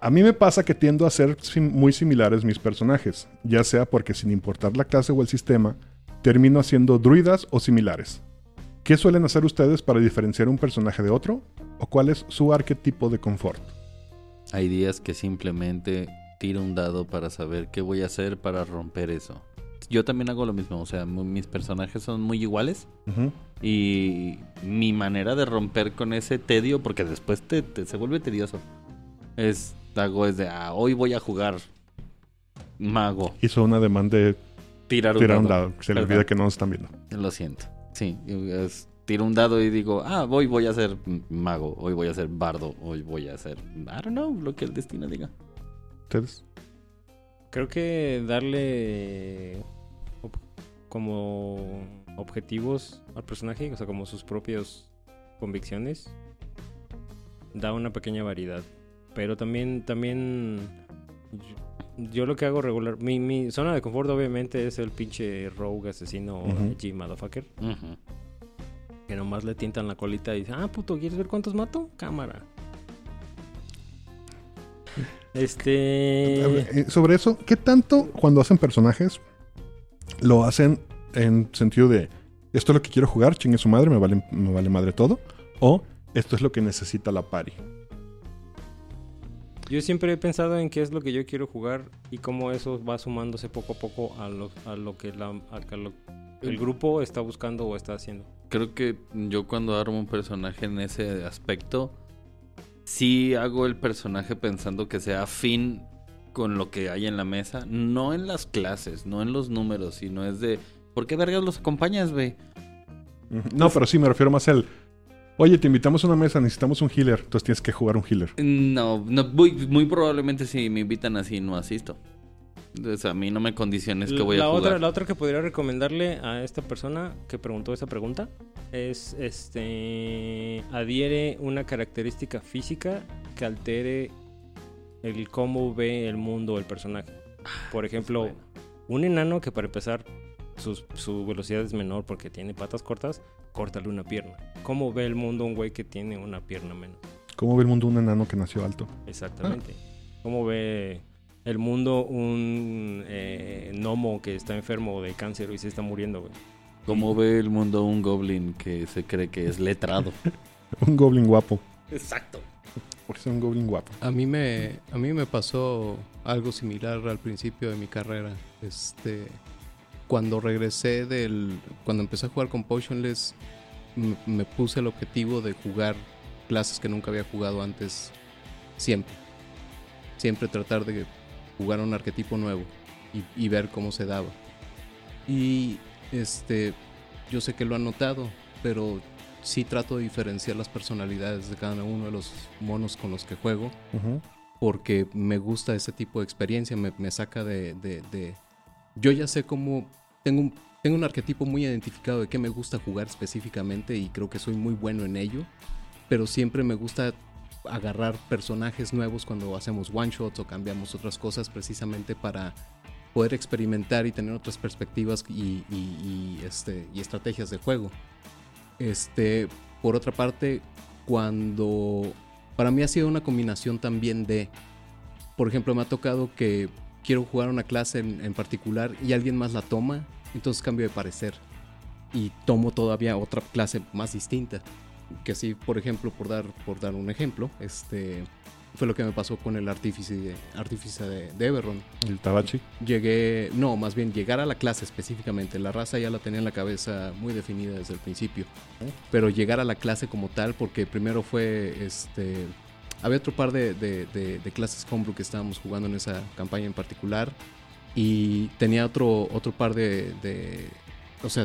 A mí me pasa que tiendo a ser sim- muy similares mis personajes, ya sea porque sin importar la clase o el sistema, termino haciendo druidas o similares. ¿Qué suelen hacer ustedes para diferenciar un personaje de otro? ¿O cuál es su arquetipo de confort? Hay días que simplemente tiro un dado para saber qué voy a hacer para romper eso. Yo también hago lo mismo, o sea, mis personajes son muy iguales Ujú. y mi manera de romper con ese tedio, porque después te, te- se vuelve tedioso, es, hago es de, ah, hoy voy a jugar mago, Hizo una demanda de tirar un tirar un dado. dado. Se le olvida que no nos están viendo. Lo siento. Sí, es- tiro un dado y digo, ah, hoy voy a ser mago, hoy voy a ser bardo, hoy voy a ser, I don't know, lo que el destino diga. ¿Ustedes? Creo que darle ob- como objetivos al personaje, o sea, como sus propias convicciones, da una pequeña variedad. Pero también, también yo, yo lo que hago regular, mi, mi zona de confort obviamente es el pinche rogue asesino Ujú. G motherfucker, que nomás le tientan la colita y dice, ah, puto, ¿quieres ver cuántos mato? Cámara. Este... Eh, sobre eso, ¿qué tanto cuando hacen personajes lo hacen en sentido de esto es lo que quiero jugar, chingue su madre, me vale, me vale madre todo? ¿O esto es lo que necesita la party? Yo siempre he pensado en qué es lo que yo quiero jugar y cómo eso va sumándose poco a poco a lo, a lo que la, a que lo- el grupo está buscando o está haciendo. Creo que yo cuando armo un personaje en ese aspecto, sí hago el personaje pensando que sea afín con lo que hay en la mesa. No en las clases, no en los números, sino es de, ¿por qué vergas los acompañas, güey? No, pero sí me refiero más al Oye, te invitamos a una mesa, necesitamos un healer, entonces tienes que jugar un healer. No, no muy, muy probablemente si me invitan así no asisto. A mí no me condiciones que voy la a jugar. Otra, la otra que podría recomendarle a esta persona que preguntó esa pregunta es este adhiere una característica física que altere el cómo ve el mundo el personaje. Por ejemplo, bueno. un enano que para empezar sus- su velocidad es menor porque tiene patas cortas, córtale una pierna. ¿Cómo ve el mundo un güey que tiene una pierna menos? ¿Cómo ve el mundo un enano que nació alto? Exactamente. ¿Cómo ve el mundo un eh, gnomo que está enfermo de cáncer y se está muriendo, güey? ¿Cómo ve el mundo un goblin que se cree que es letrado? Un goblin guapo. Exacto. Porque es un goblin guapo. A mí me, a mí me pasó algo similar al principio de mi carrera. Este, cuando regresé del, cuando empecé a jugar con Potionless, m- me puse el objetivo de jugar clases que nunca había jugado antes, siempre. Siempre tratar de jugar un arquetipo nuevo y, y ver cómo se daba. Y este, yo sé que lo han notado, pero sí trato de diferenciar las personalidades de cada uno de los monos con los que juego porque me gusta ese tipo de experiencia, me, me saca de, de- de- Yo ya sé cómo... Tengo un, tengo un arquetipo muy identificado de qué me gusta jugar específicamente y creo que soy muy bueno en ello, pero siempre me gusta agarrar personajes nuevos cuando hacemos one shots o cambiamos otras cosas precisamente para poder experimentar y tener otras perspectivas y, este, y estrategias de juego. Este, por otra parte, cuando para mí ha sido una combinación también de, por ejemplo, me ha tocado que quiero jugar una clase en, en particular y alguien más la toma, entonces cambio de parecer y tomo todavía otra clase más distinta. Que así, por ejemplo, por dar, por dar un ejemplo, este fue lo que me pasó con el artífice, de- artífice de, de. El Tabachi. Llegué, no, más bien llegar a la clase específicamente. La raza ya la tenía en la cabeza muy definida desde el principio. Pero llegar a la clase como tal, porque primero fue este. Había otro par de, de- de- clases homebrew que estábamos jugando en esa campaña en particular. Y tenía otro, otro par de, de- O sea,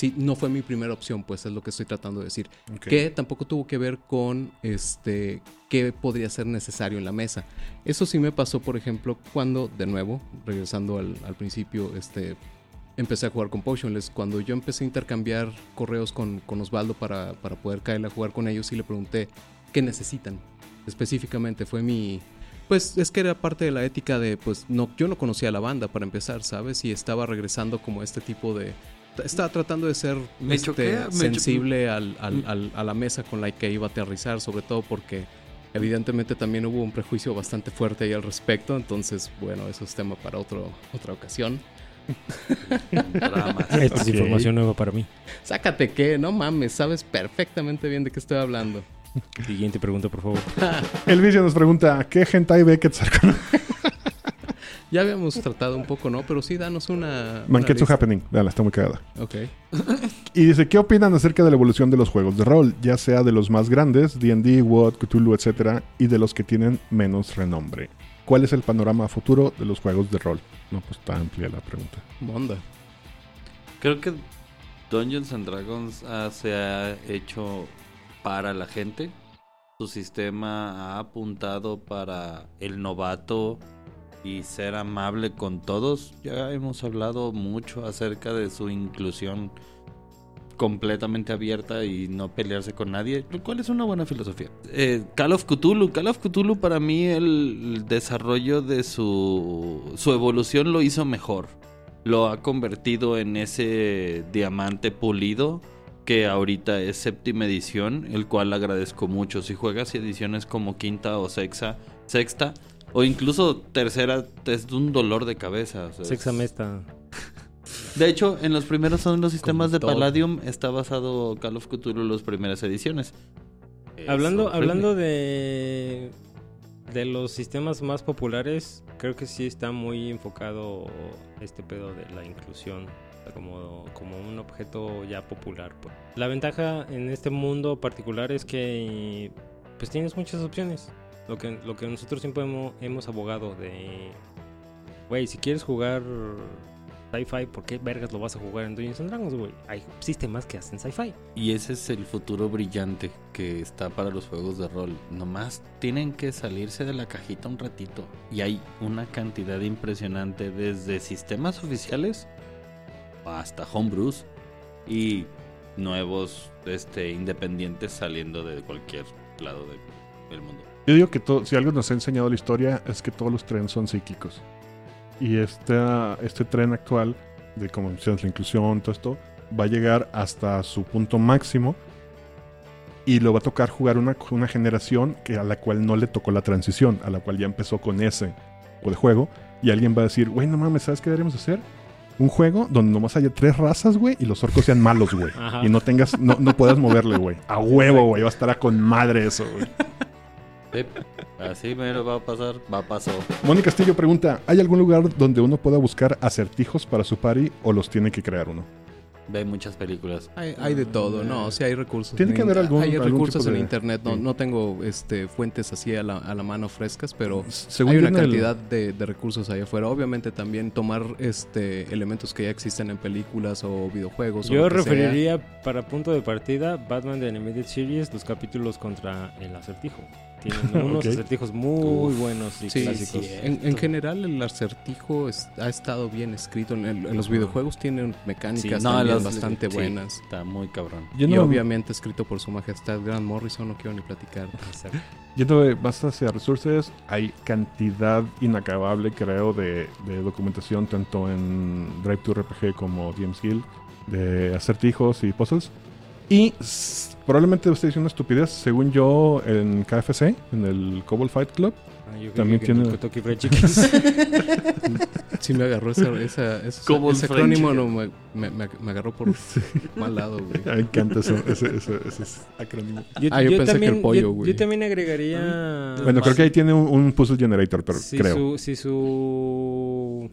sí, no fue mi primera opción, pues es lo que estoy tratando de decir que tampoco tuvo que ver con este qué podría ser necesario en la mesa. Eso sí me pasó, por ejemplo, cuando, de nuevo, regresando al, al principio, este, empecé a jugar con Potionless. Cuando yo empecé a intercambiar correos con, con Osvaldo para, para poder caerle a jugar con ellos y le pregunté qué necesitan. Específicamente fue mi... Pues es que era parte de la ética de, pues no, yo no conocía a la banda para empezar, ¿sabes? Y estaba regresando como este tipo de... Estaba tratando de ser Me este, choquea, me cho- sensible al- al- al- a la mesa con la que iba a aterrizar, sobre todo porque evidentemente también hubo un prejuicio bastante fuerte ahí al respecto, entonces bueno, eso es tema para otro, otra ocasión. Esta es información nueva para mí. Sácate que, no mames, sabes perfectamente bien de qué estoy hablando. Siguiente pregunta, por favor. El vicio nos pregunta, ¿qué hentai ve Quetzalcóatl? Ya habíamos tratado un poco, ¿no? Pero sí, danos una... lista. Happening. Veanla, está muy cagada. Ok. Y dice, ¿qué opinan acerca de la evolución de los juegos de rol? Ya sea de los más grandes, D&D, WoD, Cthulhu, etcétera, y de los que tienen menos renombre. ¿Cuál es el panorama futuro de los juegos de rol? No, pues está amplia la pregunta. Monda. Creo que Dungeons and Dragons ah, se ha hecho para la gente. Su sistema ha apuntado para el novato y ser amable con todos. Ya hemos hablado mucho acerca de su inclusión completamente abierta y no pelearse con nadie, lo cual es una buena filosofía. Eh, Call of Cthulhu, Call of Cthulhu para mí el desarrollo de su su evolución lo hizo mejor. Lo ha convertido en ese diamante pulido que ahorita es séptima edición, el cual agradezco mucho. Si juegas ediciones como quinta o sexta, sexta o incluso tercera es un dolor de cabeza. o sea, es- Sexamesta. de hecho, en los primeros son los sistemas Con de todo. Palladium está basado Call of Cthulhu en las primeras ediciones. Hablando, hablando de, de los sistemas más populares, creo que sí está muy enfocado este pedo de la inclusión como, como un objeto ya popular. pues. La ventaja en este mundo particular es que pues tienes muchas opciones. Lo que, lo que nosotros siempre hemos, hemos abogado de, güey, si quieres jugar sci-fi, ¿por qué vergas lo vas a jugar en Dungeons Dragons, güey? Hay sistemas que hacen sci-fi. Y ese es el futuro brillante que está para los juegos de rol. Nomás tienen que salirse de la cajita un ratito. Y hay una cantidad impresionante desde sistemas oficiales hasta homebrews y nuevos este, independientes saliendo de cualquier lado de- del mundo. Yo digo que todo, si algo nos ha enseñado la historia es que todos los trenes son cíclicos. Y este, este tren actual, de como mencionas, la inclusión, todo esto, va a llegar hasta su punto máximo. Y lo va a tocar jugar una, una generación que a la cual no le tocó la transición, a la cual ya empezó con ese de juego. Y alguien va a decir, güey, no mames, ¿sabes qué deberíamos hacer? Un juego donde nomás haya tres razas, güey, y los orcos sean malos, güey. Y no tengas, no, no puedas moverle, güey. A huevo, güey. Va a estar a con madre eso, güey. Sí, así mero va a pasar, va a pasar. Moni Castillo pregunta, ¿hay algún lugar donde uno pueda buscar acertijos para su party o los tiene que crear uno? Ve muchas películas. Hay, hay de todo, no, sí hay recursos. Tiene en que haber algún- Hay algún recursos tipo en de- internet, no, sí. no tengo este, fuentes así a la, a la mano frescas, pero Según hay una el- cantidad de, de recursos ahí afuera. Obviamente también tomar este elementos que ya existen en películas o videojuegos. o Yo lo que sea. referiría para punto de partida Batman de Animated Series los capítulos contra el acertijo. Tienen unos Ok. acertijos muy Uf. buenos y Sí, clásicos. sí, en, en general el acertijo es- ha estado bien escrito. En, el- en los videojuegos tienen mecánicas Sí, no, también los- bastante sí. buenas. Está muy cabrón. Yo Y no- obviamente escrito por su majestad Grant Morrison, no quiero ni platicar. Yendo de- más hacia resources, hay cantidad inacabable, creo, de, de documentación tanto en Drive to RPG como DMs Guild de acertijos y puzzles. Y probablemente usted dice una estupidez. Según yo, en KFC, en el Cobalt Fight Club, Ah, yo También que tiene- el Kentucky Fried Chickens. Sí me agarró esa, esa, ese French acrónimo no, me, me- me- agarró por mal lado, güey. me encanta eso, ese, ese, ese acrónimo. Ah, yo pensé que el pollo, yo- güey. Yo, también agregaría... Bueno, creo que ahí tiene un, un puzzle generator, pero si creo. Su, si su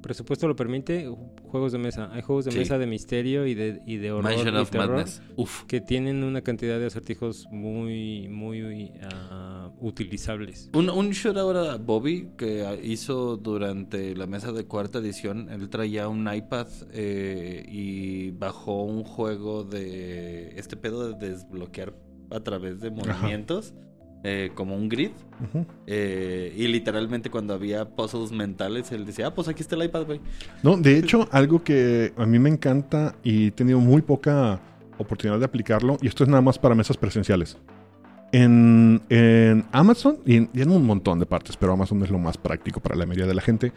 presupuesto lo permite, juegos de mesa. Hay juegos de Sí. mesa de misterio y de, y de horror Mansion y of terror Madness. Uf. que tienen una cantidad de acertijos muy, muy ah, utilizables. Un, un shout out a Bobby que hizo durante la mesa de cuarta edición. Él traía un iPad eh, y bajó un juego de este pedo de desbloquear a través de movimientos, eh, como un grid. Ujú. eh, y literalmente cuando había puzzles mentales, él decía, ah, pues aquí está el iPad, güey. No, de hecho, algo que a mí me encanta y he tenido muy poca oportunidad de aplicarlo, y esto es nada más para mesas presenciales. En, en Amazon, y en, y en un montón de partes, pero Amazon es lo más práctico para la mayoría de la gente,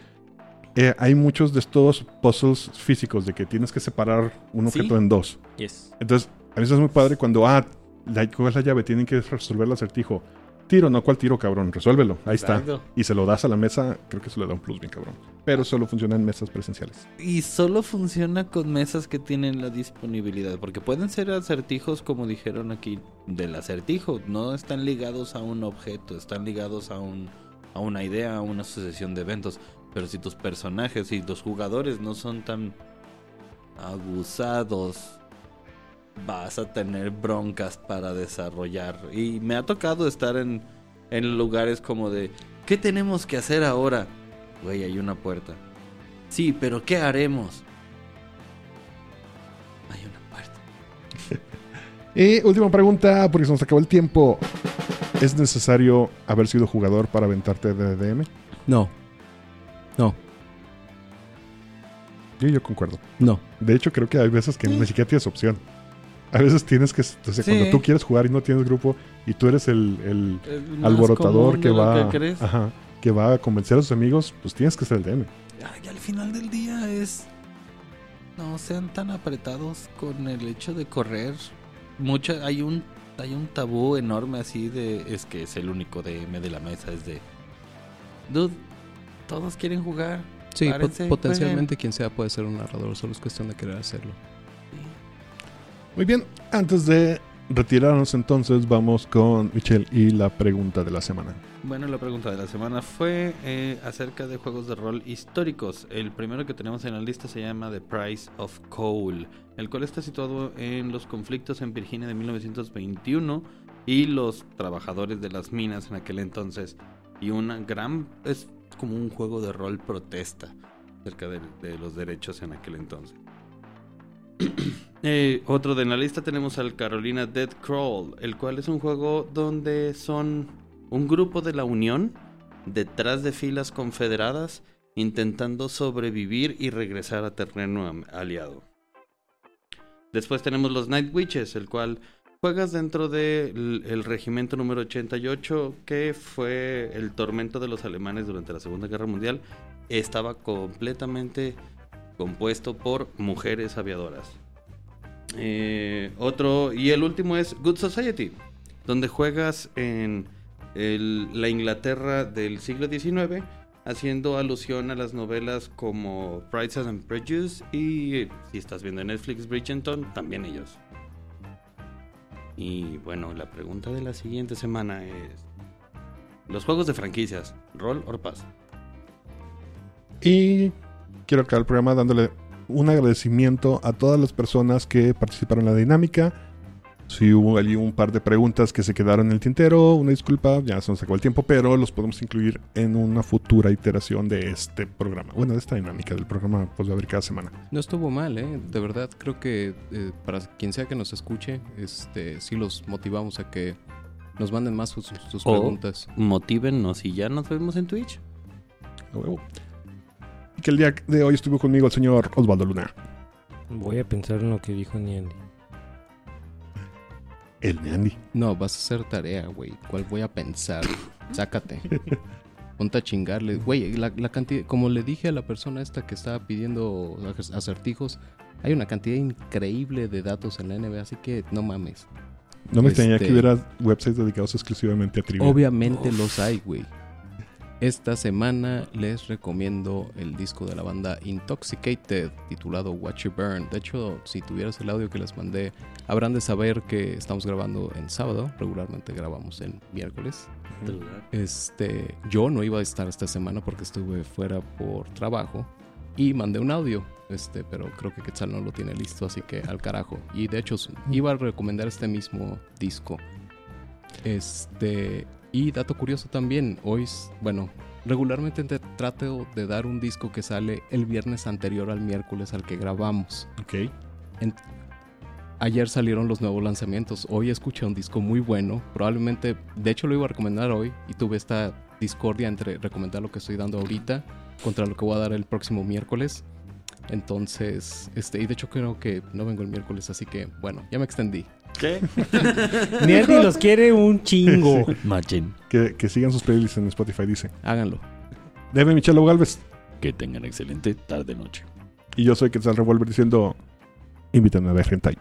eh, hay muchos de estos puzzles físicos de que tienes que separar un Sí. objeto en dos. Yes. Entonces, a mí eso es muy padre cuando, ah, la, ¿cuál es la llave? Tienen que resolver el acertijo. Tiro, no, ¿cuál tiro, cabrón? Resuélvelo. Ahí está. Y se lo das a la mesa, creo que eso le da un plus bien, cabrón. Pero solo funciona en mesas presenciales. Y solo funciona con mesas que tienen la disponibilidad, porque pueden ser acertijos, como dijeron aquí, del acertijo. No están ligados a un objeto, están ligados a, un, a una idea, a una sucesión de eventos. Pero si tus personajes y los jugadores no son tan abusados, vas a tener broncas para desarrollar. Y me ha tocado estar en, en lugares como de, ¿qué tenemos que hacer ahora? Güey, hay una puerta. Sí, pero ¿qué haremos? Hay una puerta. Y última pregunta, porque se nos acabó el tiempo. ¿Es necesario haber sido jugador para aventarte de DDM? No. No. Yo, yo concuerdo. No. De hecho, creo que hay veces que ni siquiera tienes opción. A veces tienes que... O sea, Sí. cuando tú quieres jugar y no tienes grupo y tú eres el, alborotador que va... que crees. ajá, que va a convencer a sus amigos, pues tienes que ser el DM. Ay, al final del día es. No sean tan apretados con el hecho de correr. Mucha, hay un hay un tabú enorme así de es que es el único DM de la mesa es de dude todos quieren jugar Sí, potencialmente quien sea puede ser un narrador, solo es cuestión de querer hacerlo. Muy bien, antes de retirarnos entonces, vamos con Michelle y la pregunta de la semana. Bueno, la pregunta de la semana fue eh, acerca de juegos de rol históricos. El primero que tenemos en la lista se llama The Price of Coal, el cual está situado en los conflictos en Virginia de 1921 y los trabajadores de las minas en aquel entonces. Y una gran... es como un juego de rol protesta acerca de, de los derechos en aquel entonces. Eh, otro de la lista tenemos al Carolina Dead Crawl, el cual es un juego donde son un grupo de la Unión detrás de filas confederadas intentando sobrevivir y regresar a terreno aliado. Después tenemos los Night Witches, el cual juegas dentro del el regimiento número 88, que fue el tormento de los alemanes durante la Segunda Guerra Mundial. Estaba completamente compuesto por mujeres aviadoras. Eh, otro, y el último es Good Society, donde juegas en la Inglaterra del siglo XIX, haciendo alusión a las novelas como Pride and Prejudice y si estás viendo en Netflix Bridgerton, también ellos. Y bueno, la pregunta de la siguiente semana es: ¿Los juegos de franquicias, rol o paz? Y quiero acabar el programa dándole un agradecimiento a todas las personas que participaron en la dinámica. Si hubo allí un par de preguntas que se quedaron en el tintero, una disculpa, ya se nos acabó el tiempo, pero los podemos incluir en una futura iteración de este programa. Bueno, de esta dinámica del programa, pues va a haber cada semana. No estuvo mal, ¿eh? De verdad, creo que eh, para quien sea que nos escuche, este, sí los motivamos a que nos manden más sus, sus O- preguntas. Motívennos y ya nos vemos en Twitch. A huevo. Y que el día de hoy estuvo conmigo el señor Osvaldo Luna. Voy a pensar en lo que dijo Niandy. El Neandy. No, vas a hacer tarea, güey. ¿Cuál voy a pensar? Sácate. Ponte a chingarle. Güey, la, la cantidad... Como le dije a la persona esta que estaba pidiendo ac- acertijos, Hay una cantidad increíble de datos en la NBA, así que no mames. No me extrañaría Este- que hubiera websites dedicados exclusivamente a trivia. Obviamente los hay, güey. Esta semana les recomiendo el disco de la banda Intoxicated titulado Watch You Burn. De hecho, si tuvieras el audio que les mandé, habrán de saber que estamos grabando en sábado. Regularmente grabamos en miércoles. Este, yo no iba a estar esta semana porque estuve fuera por trabajo y mandé un audio. Este, pero creo que Quetzal no lo tiene listo, así que al carajo. Y de hecho, iba a recomendar este mismo disco. Este, y dato curioso también, hoy, bueno, regularmente te trato de dar un disco que sale el viernes anterior al miércoles al que grabamos. Ok. En- ayer salieron los nuevos lanzamientos, hoy escuché un disco muy bueno, probablemente, de hecho lo iba a recomendar hoy y tuve esta discordia entre recomendar lo que estoy dando ahorita contra lo que voy a dar el próximo miércoles. Entonces, este, y de hecho creo que no vengo el miércoles, así que bueno, ya me extendí. ¿Qué? Nerdy los quiere un chingo. Machín. Que, que sigan sus playlists en Spotify, dice. Háganlo. Debe Michelo Galvez. Que tengan excelente tarde-noche. Y yo soy Quetzal Revolver diciendo: Invítame a ver Hentai.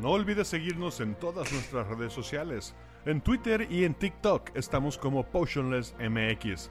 No olvides seguirnos en todas nuestras redes sociales. En Twitter y en TikTok estamos como Potionless MX.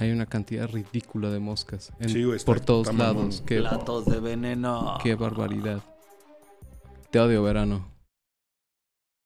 Hay una cantidad ridícula de moscas en- Sí, güey, está- por todos lados. Qué, Platos de veneno. qué barbaridad. Te odio, verano.